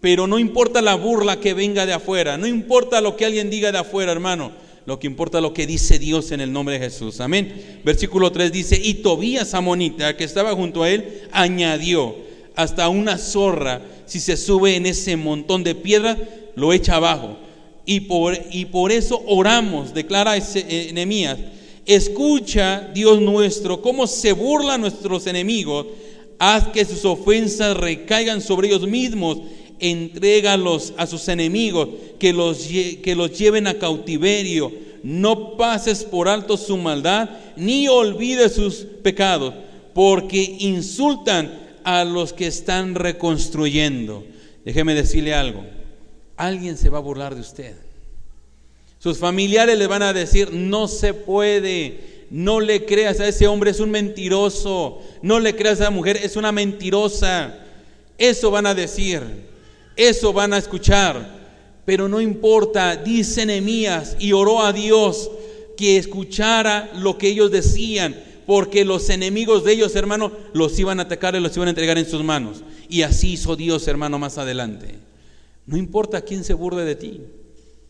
S1: pero no importa la burla que venga de afuera, no importa lo que alguien diga de afuera, hermano, lo que importa es lo que dice Dios en el nombre de Jesús. Amén. Versículo 3 dice, y Tobías Amonita, que estaba junto a él, añadió, hasta una zorra, si se sube en ese montón de piedras, lo echa abajo. Y por, y por eso oramos, declara ese, eh, escucha Dios nuestro, cómo se burlan nuestros enemigos, haz que sus ofensas recaigan sobre ellos mismos, entrégalos a sus enemigos, que los, que los lleven a cautiverio, no pases por alto su maldad, ni olvides sus pecados, porque insultan a los que están reconstruyendo. Déjeme decirle algo alguien se va a burlar de usted. Sus familiares le van a decir, no se puede, no le creas a ese hombre, es un mentiroso, no le creas a esa mujer, es una mentirosa. Eso van a decir, eso van a escuchar, pero no importa, dice Nehemías y oró a Dios que escuchara lo que ellos decían, porque los enemigos de ellos, hermano, los iban a atacar y los iban a entregar en sus manos. Y así hizo Dios, hermano, más adelante. No importa quién se burde de ti.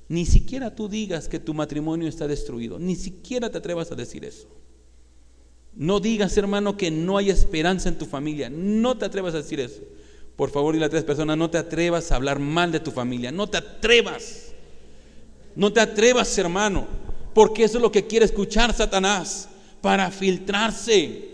S1: Ni siquiera tú digas que tu matrimonio está destruido. Ni siquiera te atrevas a decir eso. No digas, hermano, que no hay esperanza en tu familia. No te atrevas a decir eso. Por favor, y las tres personas, no te atrevas a hablar mal de tu familia. No te atrevas. No te atrevas, hermano. Porque eso es lo que quiere escuchar Satanás. Para filtrarse.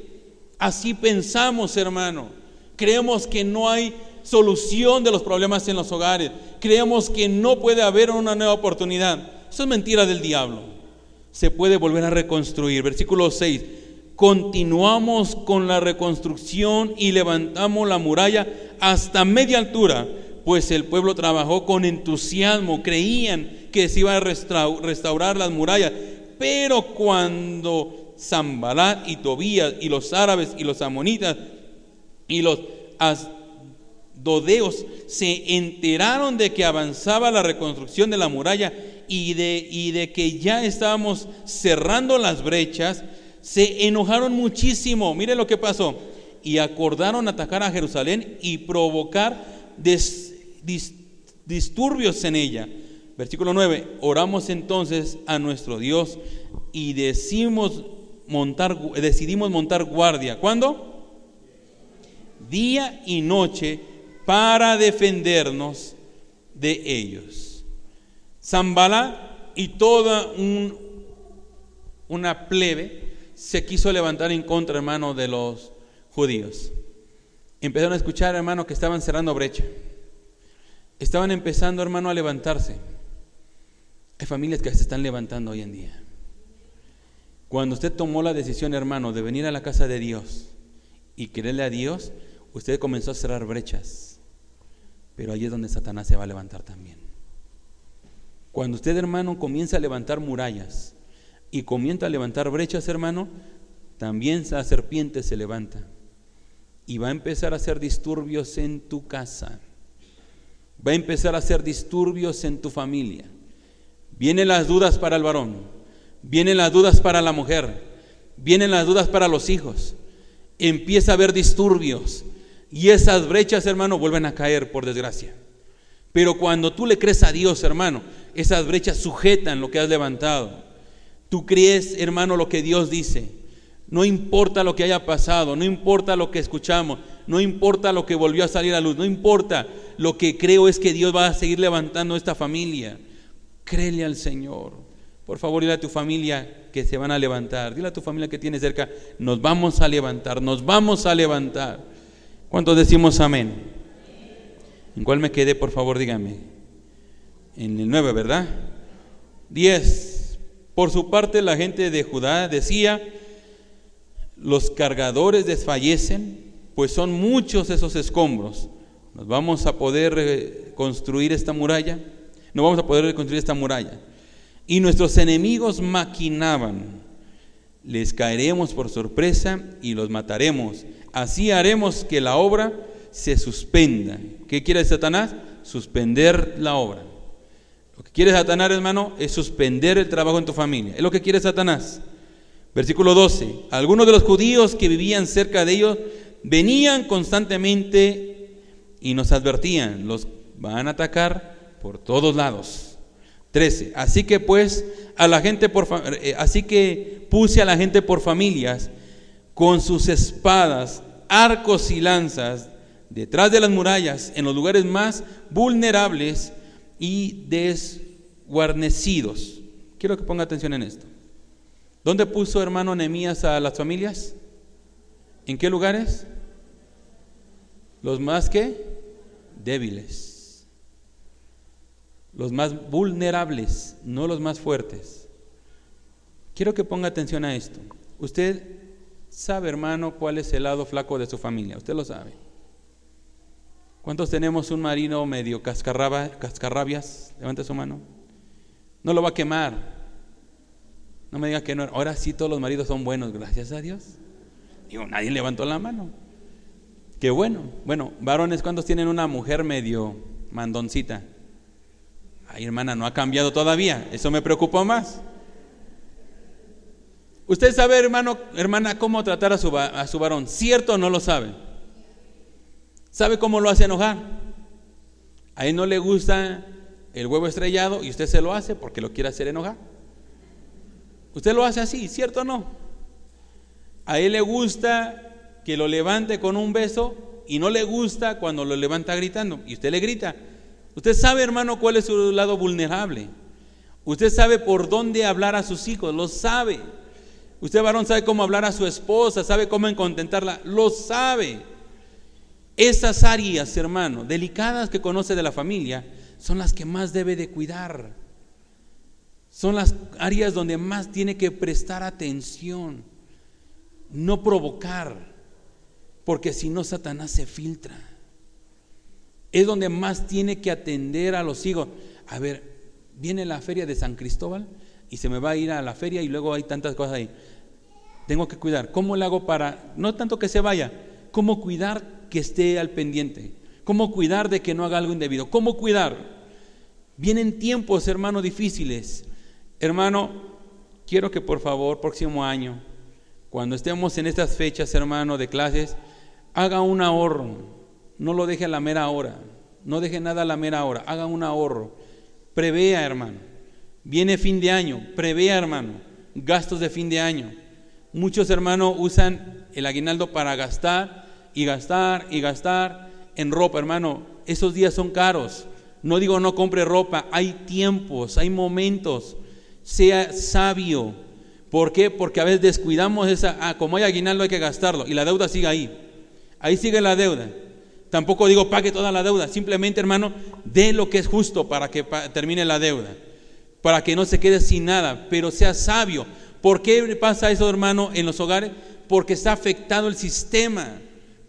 S1: Así pensamos, hermano. Creemos que no hay solución de los problemas en los hogares. Creemos que no puede haber una nueva oportunidad. Eso es mentira del diablo. Se puede volver a reconstruir. Versículo 6. Continuamos con la reconstrucción y levantamos la muralla hasta media altura, pues el pueblo trabajó con entusiasmo, creían que se iba a restaurar las murallas. Pero cuando Zambalat y Tobías y los árabes y los amonitas y los dodeos se enteraron de que avanzaba la reconstrucción de la muralla y de, y de que ya estábamos cerrando las brechas, se enojaron muchísimo. Mire lo que pasó. Y acordaron atacar a Jerusalén y provocar disturbios en ella. Versículo 9. Oramos entonces a nuestro Dios y decimos decidimos montar guardia. ¿Cuándo? Día y noche para defendernos de ellos. Zambala y toda un, una plebe se quiso levantar en contra, hermano, de los judíos. Empezaron a escuchar, hermano, que estaban cerrando brecha. Estaban empezando, hermano, a levantarse. Hay familias que se están levantando hoy en día. Cuando usted tomó la decisión, hermano, de venir a la casa de Dios y quererle a Dios, usted comenzó a cerrar brechas. Pero ahí es donde Satanás se va a levantar también. Cuando usted, hermano, comienza a levantar murallas y comienza a levantar brechas, hermano, también la serpiente se levanta y va a empezar a hacer disturbios en tu casa. Va a empezar a hacer disturbios en tu familia. Vienen las dudas para el varón Vienen las dudas para la mujer, vienen las dudas para los hijos. Empieza a haber disturbios y esas brechas, hermano, vuelven a caer por desgracia. Pero cuando tú le crees a Dios, hermano, esas brechas sujetan lo que has levantado. Tú crees, hermano, lo que Dios dice. No importa lo que haya pasado, no importa lo que escuchamos, no importa lo que volvió a salir a luz, no importa. Lo que creo es que Dios va a seguir levantando esta familia. Créele al Señor. Por favor, dile a tu familia que se van a levantar. Dile a tu familia que tiene cerca, nos vamos a levantar, nos vamos a levantar. ¿Cuántos decimos amén? ¿En cuál me quedé, por favor, dígame? En el 9, ¿verdad? 10. Por su parte, la gente de Judá decía, los cargadores desfallecen, pues son muchos esos escombros. ¿Nos vamos a poder construir esta muralla? No vamos a poder reconstruir esta muralla. Y nuestros enemigos maquinaban, les caeremos por sorpresa y los mataremos. Así haremos que la obra se suspenda. ¿Qué quiere Satanás? Suspender la obra. Quiere Satanás, hermano, es suspender el trabajo en tu familia. Es lo que quiere Satanás. Versículo 12. Algunos de los judíos que vivían cerca de ellos venían constantemente y nos advertían, los van a atacar por todos lados. 13. Así que pues a la gente por eh, así que puse a la gente por familias con sus espadas, arcos y lanzas detrás de las murallas en los lugares más vulnerables y desguarnecidos. Quiero que ponga atención en esto. ¿Dónde puso hermano Nehemías a las familias? ¿En qué lugares? Los más que débiles los más vulnerables, no los más fuertes. Quiero que ponga atención a esto. Usted sabe, hermano, cuál es el lado flaco de su familia. Usted lo sabe. ¿Cuántos tenemos un marino medio cascarrabias? Levante su mano. No lo va a quemar. No me diga que no. Ahora sí todos los maridos son buenos, gracias a Dios. Digo, nadie levantó la mano. Qué bueno. Bueno, varones, ¿cuántos tienen una mujer medio mandoncita? Ay, hermana, no ha cambiado todavía. Eso me preocupó más. Usted sabe, hermano, hermana, cómo tratar a su, a su varón. ¿Cierto o no lo sabe? ¿Sabe cómo lo hace enojar? A él no le gusta el huevo estrellado y usted se lo hace porque lo quiere hacer enojar. Usted lo hace así, ¿cierto o no? A él le gusta que lo levante con un beso y no le gusta cuando lo levanta gritando y usted le grita. Usted sabe, hermano, cuál es su lado vulnerable. Usted sabe por dónde hablar a sus hijos, lo sabe. Usted, varón, sabe cómo hablar a su esposa, sabe cómo contentarla, lo sabe. Esas áreas, hermano, delicadas que conoce de la familia, son las que más debe de cuidar. Son las áreas donde más tiene que prestar atención, no provocar, porque si no, Satanás se filtra es donde más tiene que atender a los hijos. A ver, viene la feria de San Cristóbal y se me va a ir a la feria y luego hay tantas cosas ahí. Tengo que cuidar. ¿Cómo le hago para, no tanto que se vaya, cómo cuidar que esté al pendiente? ¿Cómo cuidar de que no haga algo indebido? ¿Cómo cuidar? Vienen tiempos, hermano, difíciles. Hermano, quiero que por favor, próximo año, cuando estemos en estas fechas, hermano, de clases, haga un ahorro. No lo deje a la mera hora. No deje nada a la mera hora. Haga un ahorro. Prevea, hermano. Viene fin de año. Prevea, hermano. Gastos de fin de año. Muchos hermanos usan el aguinaldo para gastar y gastar y gastar en ropa, hermano. Esos días son caros. No digo no compre ropa. Hay tiempos, hay momentos. Sea sabio. ¿Por qué? Porque a veces descuidamos esa, ah, como hay aguinaldo hay que gastarlo y la deuda sigue ahí. Ahí sigue la deuda. Tampoco digo pague toda la deuda, simplemente hermano, dé lo que es justo para que termine la deuda, para que no se quede sin nada, pero sea sabio. ¿Por qué pasa eso, hermano, en los hogares? Porque está afectado el sistema.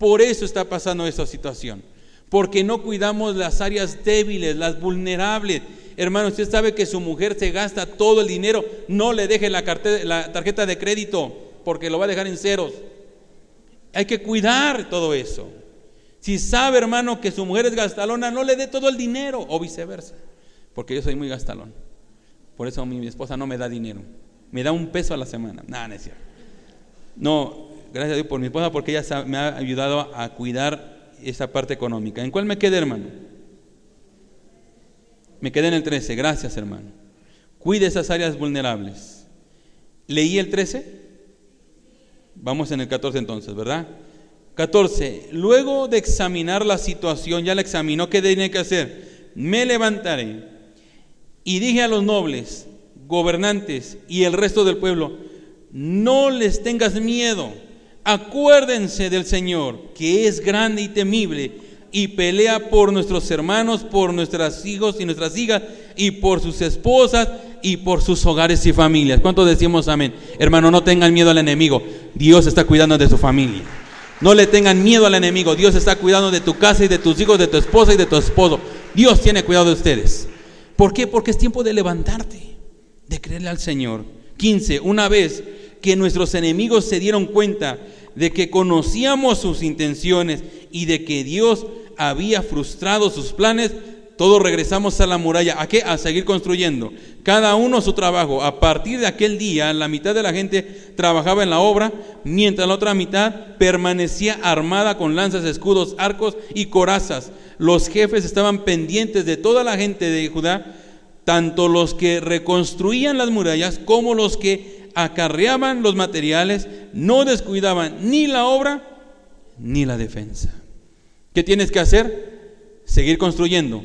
S1: Por eso está pasando esta situación. Porque no cuidamos las áreas débiles, las vulnerables. Hermano, usted sabe que su mujer se gasta todo el dinero. No le deje la, tarjeta de crédito porque lo va a dejar en ceros. Hay que cuidar todo eso. Si sabe, hermano, que su mujer es gastalona, no le dé todo el dinero o viceversa. Porque yo soy muy gastalón. Por eso mi esposa no me da dinero. Me da un peso a la semana. Nada, no es cierto. No, gracias a Dios por mi esposa porque ella me ha ayudado a cuidar esa parte económica. ¿En cuál me quedé, hermano? Me quedé en el 13. Gracias, hermano. Cuide esas áreas vulnerables. ¿Leí el 13? Vamos en el 14 entonces, ¿verdad? 14. Luego de examinar la situación, ya la examinó, ¿qué tenía que hacer? Me levantaré y dije a los nobles, gobernantes y el resto del pueblo, no les tengas miedo, acuérdense del Señor, que es grande y temible, y pelea por nuestros hermanos, por nuestros hijos y nuestras hijas, y por sus esposas, y por sus hogares y familias. ¿Cuántos decimos amén? Hermano, no tengan miedo al enemigo, Dios está cuidando de su familia. No le tengan miedo al enemigo. Dios está cuidando de tu casa y de tus hijos, de tu esposa y de tu esposo. Dios tiene cuidado de ustedes. ¿Por qué? Porque es tiempo de levantarte, de creerle al Señor. 15. Una vez que nuestros enemigos se dieron cuenta de que conocíamos sus intenciones y de que Dios había frustrado sus planes, todos regresamos a la muralla. ¿A qué? A seguir construyendo. Cada uno su trabajo. A partir de aquel día, la mitad de la gente trabajaba en la obra, mientras la otra mitad permanecía armada con lanzas, escudos, arcos y corazas. Los jefes estaban pendientes de toda la gente de Judá, tanto los que reconstruían las murallas como los que acarreaban los materiales, no descuidaban ni la obra ni la defensa. ¿Qué tienes que hacer? Seguir construyendo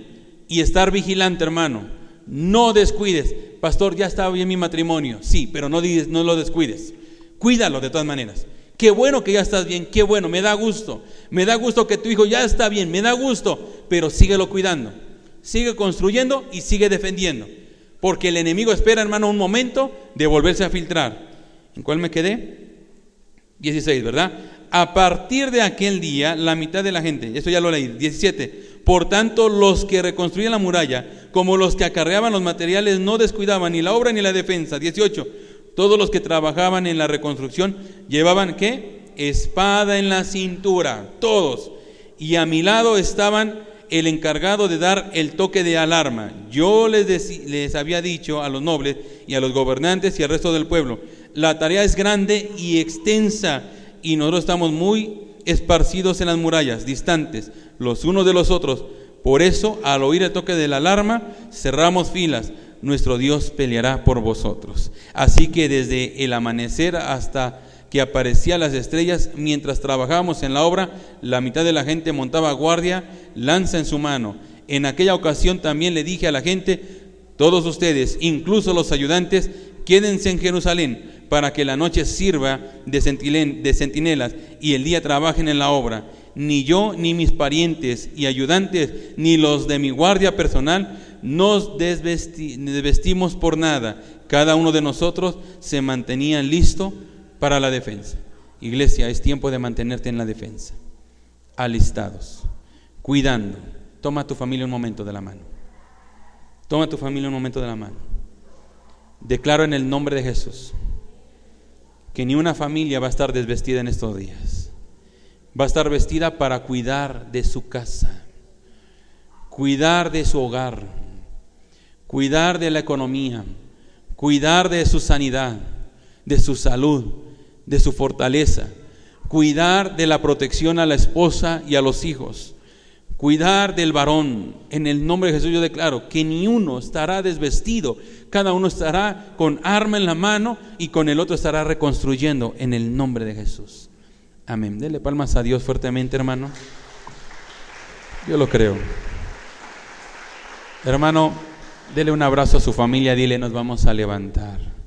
S1: y estar vigilante, hermano. No descuides. Pastor, ya está bien mi matrimonio. Sí, pero no, no lo descuides. Cuídalo de todas maneras. Qué bueno que ya estás bien, qué bueno, me da gusto. Me da gusto que tu hijo ya está bien, me da gusto, pero síguelo cuidando. Sigue construyendo y sigue defendiendo. Porque el enemigo espera, hermano, un momento de volverse a filtrar. ¿En cuál me quedé? 16, ¿verdad? A partir de aquel día, la mitad de la gente, esto ya lo leí, 17, por tanto, los que reconstruían la muralla, como los que acarreaban los materiales, no descuidaban ni la obra ni la defensa. 18. Todos los que trabajaban en la reconstrucción llevaban, ¿qué? Espada en la cintura, todos. Y a mi lado estaban el encargado de dar el toque de alarma. Yo les, les había dicho a los nobles y a los gobernantes y al resto del pueblo, la tarea es grande y extensa y nosotros estamos muy esparcidos en las murallas, distantes los unos de los otros. Por eso, al oír el toque de la alarma, cerramos filas. Nuestro Dios peleará por vosotros. Así que desde el amanecer hasta que aparecían las estrellas, mientras trabajábamos en la obra, la mitad de la gente montaba guardia, lanza en su mano. En aquella ocasión también le dije a la gente, todos ustedes, incluso los ayudantes, quédense en Jerusalén para que la noche sirva de, centinelas y el día trabajen en la obra ni yo, ni mis parientes y ayudantes, ni los de mi guardia personal, nos desvestimos por nada. Cada uno de nosotros se mantenía listo para la defensa. Iglesia, es tiempo de mantenerte en la defensa. Alistados, cuidando. Toma a tu familia un momento de la mano. Toma a tu familia un momento de la mano. Declaro en el nombre de Jesús que ni una familia va a estar desvestida en estos días va a estar vestida para cuidar de su casa. cuidar de su hogar, cuidar de la economía, cuidar de su sanidad, de su salud, de su fortaleza, cuidar de la protección a la esposa y a los hijos, cuidar del varón. En el nombre de Jesús yo declaro que ni uno estará desvestido, cada uno estará con arma en la mano y con el otro estará reconstruyendo en el nombre de Jesús. Amén. Dele palmas a Dios fuertemente, hermano. Yo lo creo. Hermano, dele un abrazo a su familia, dile, nos vamos a levantar.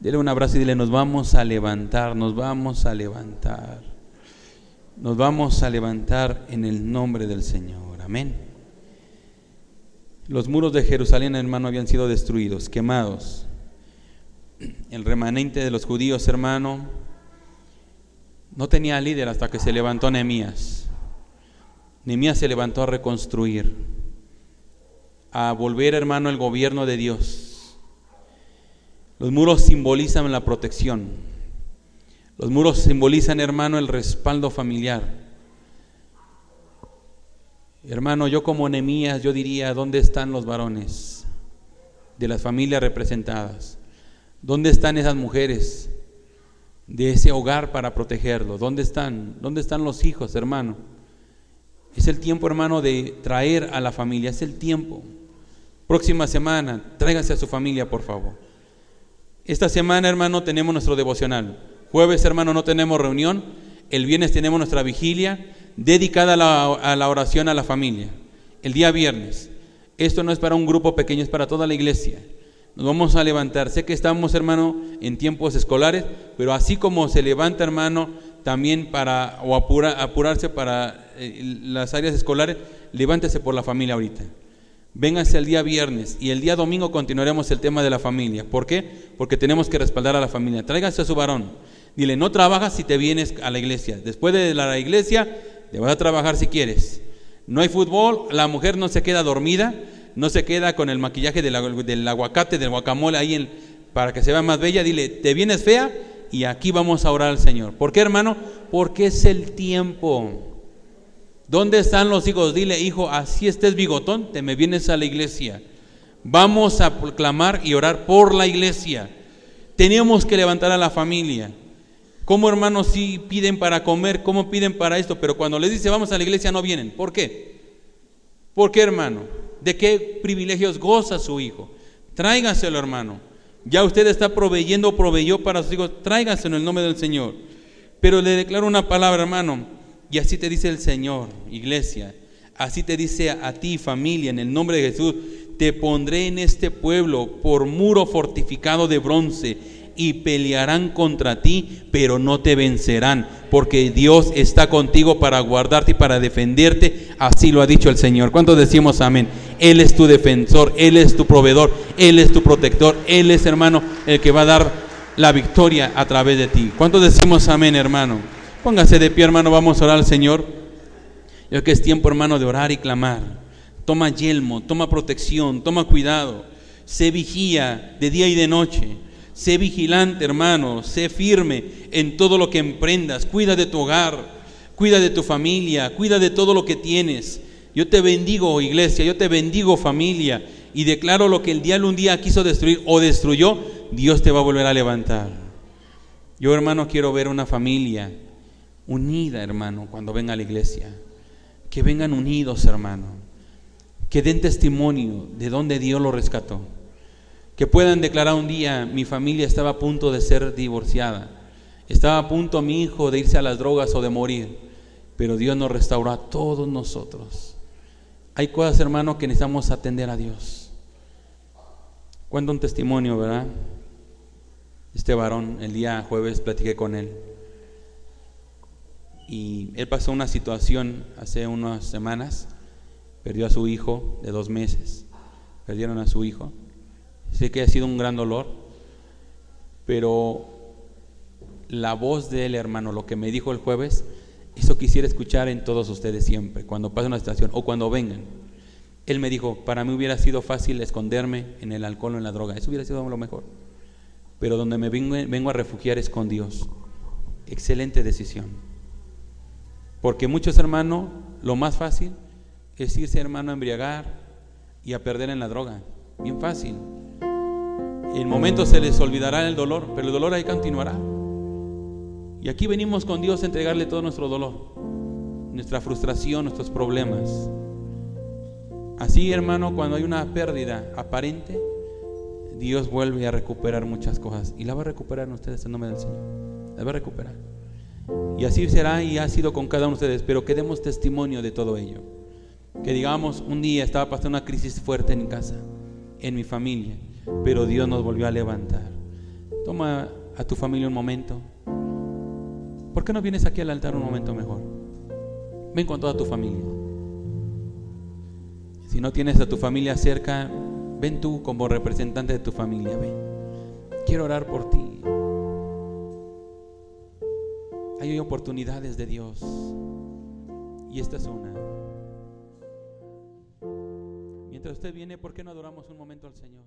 S1: Dele un abrazo y dile, nos vamos a levantar, nos vamos a levantar. Nos vamos a levantar en el nombre del Señor. Amén. Los muros de Jerusalén, hermano, habían sido destruidos, quemados. El remanente de los judíos, hermano, no tenía líder hasta que se levantó Nehemías. Nehemías se levantó a reconstruir a volver, hermano, el gobierno de Dios. Los muros simbolizan la protección. Los muros simbolizan, hermano, el respaldo familiar. Hermano, yo como Nemías, yo diría, ¿dónde están los varones de las familias representadas? ¿Dónde están esas mujeres de ese hogar para protegerlos? ¿Dónde están? ¿Dónde están los hijos, hermano? Es el tiempo, hermano, de traer a la familia, es el tiempo. Próxima semana, tráigase a su familia, por favor. Esta semana, hermano, tenemos nuestro devocional. Jueves, hermano, no tenemos reunión. El viernes tenemos nuestra vigilia dedicada a la, a la oración a la familia. El día viernes. Esto no es para un grupo pequeño, es para toda la iglesia. Nos vamos a levantar. Sé que estamos, hermano, en tiempos escolares, pero así como se levanta, hermano, también para o apura, apurarse para eh, las áreas escolares, levántese por la familia ahorita. Vénganse el día viernes y el día domingo continuaremos el tema de la familia. ¿Por qué? Porque tenemos que respaldar a la familia. Tráiganse a su varón. Dile, no trabajas si te vienes a la iglesia. Después de la iglesia, te vas a trabajar si quieres. No hay fútbol, la mujer no se queda dormida, no se queda con el maquillaje del, aguacate, del guacamole ahí en, para que se vea más bella. Dile, te vienes fea y aquí vamos a orar al Señor. ¿Por qué, hermano? Porque es el tiempo. ¿Dónde están los hijos? Dile, hijo, así estés bigotón, te me vienes a la iglesia. Vamos a proclamar y orar por la iglesia. Tenemos que levantar a la familia. Como hermanos sí piden para comer, cómo piden para esto, pero cuando les dice vamos a la iglesia no vienen. ¿Por qué? ¿Por qué, hermano? ¿De qué privilegios goza su hijo? Tráigaselo, hermano. Ya usted está proveyendo, proveyó para sus hijos, tráigaselo en el nombre del Señor. Pero le declaro una palabra, hermano. Y así te dice el Señor, iglesia. Así te dice a, ti, familia, en el nombre de Jesús. Te pondré en este pueblo por muro fortificado de bronce y pelearán contra ti, pero no te vencerán, porque Dios está contigo para guardarte y para defenderte. Así lo ha dicho el Señor. ¿Cuántos decimos amén? Él es tu defensor, Él es tu proveedor, Él es tu protector, Él es hermano el que va a dar la victoria a través de ti. ¿Cuántos decimos amén, hermano? Póngase de pie, hermano, vamos a orar al Señor. Yo que es tiempo, hermano, de orar y clamar. Toma yelmo, toma protección, toma cuidado. Sé vigía de día y de noche. Sé vigilante, hermano. Sé firme en todo lo que emprendas. Cuida de tu hogar, cuida de tu familia, cuida de todo lo que tienes. Yo te bendigo, iglesia, yo te bendigo, familia. Y declaro lo que el diablo un día quiso destruir o destruyó, Dios te va a volver a levantar. Yo, hermano, quiero ver una familia unida, hermano, cuando venga a la iglesia. Que vengan unidos, hermano. Que den testimonio de dónde Dios lo rescató. Que puedan declarar un día, mi familia estaba a punto de ser divorciada. Estaba a punto mi hijo de irse a las drogas o de morir. Pero Dios nos restauró a todos nosotros. Hay cosas, hermano, que necesitamos atender a Dios. Cuento un testimonio, ¿verdad? Este varón, el día jueves platiqué con él. Y él pasó una situación hace unas semanas, perdió a su hijo de dos meses, perdieron a su hijo. Sé que ha sido un gran dolor, pero la voz de él, hermano, lo que me dijo el jueves, eso quisiera escuchar en todos ustedes siempre, cuando pase una situación o cuando vengan. Él me dijo, para mí hubiera sido fácil esconderme en el alcohol o en la droga, eso hubiera sido lo mejor. Pero donde me vengo, vengo a refugiar es con Dios. Excelente decisión. Porque muchos hermanos, lo más fácil es irse, hermano, a embriagar y a perder en la droga. Bien fácil. En momentos se les olvidará el dolor, pero el dolor ahí continuará. Y aquí venimos con Dios a entregarle todo nuestro dolor, nuestra frustración, nuestros problemas. Así, hermano, cuando hay una pérdida aparente, Dios vuelve a recuperar muchas cosas. Y la va a recuperar en ustedes en nombre del Señor. La va a recuperar. Y así será y ha sido con cada uno de ustedes. Pero que demos testimonio de todo ello. Que digamos, un día estaba pasando una crisis fuerte en casa, en mi familia. Pero Dios nos volvió a levantar. Toma a tu familia un momento. ¿Por qué no vienes aquí al altar un momento mejor? Ven con toda tu familia. Si no tienes a tu familia cerca, ven tú como representante de tu familia, ven. Quiero orar por ti. Hay oportunidades de Dios. Y esta es una. Mientras usted viene, ¿por qué no adoramos un momento al Señor?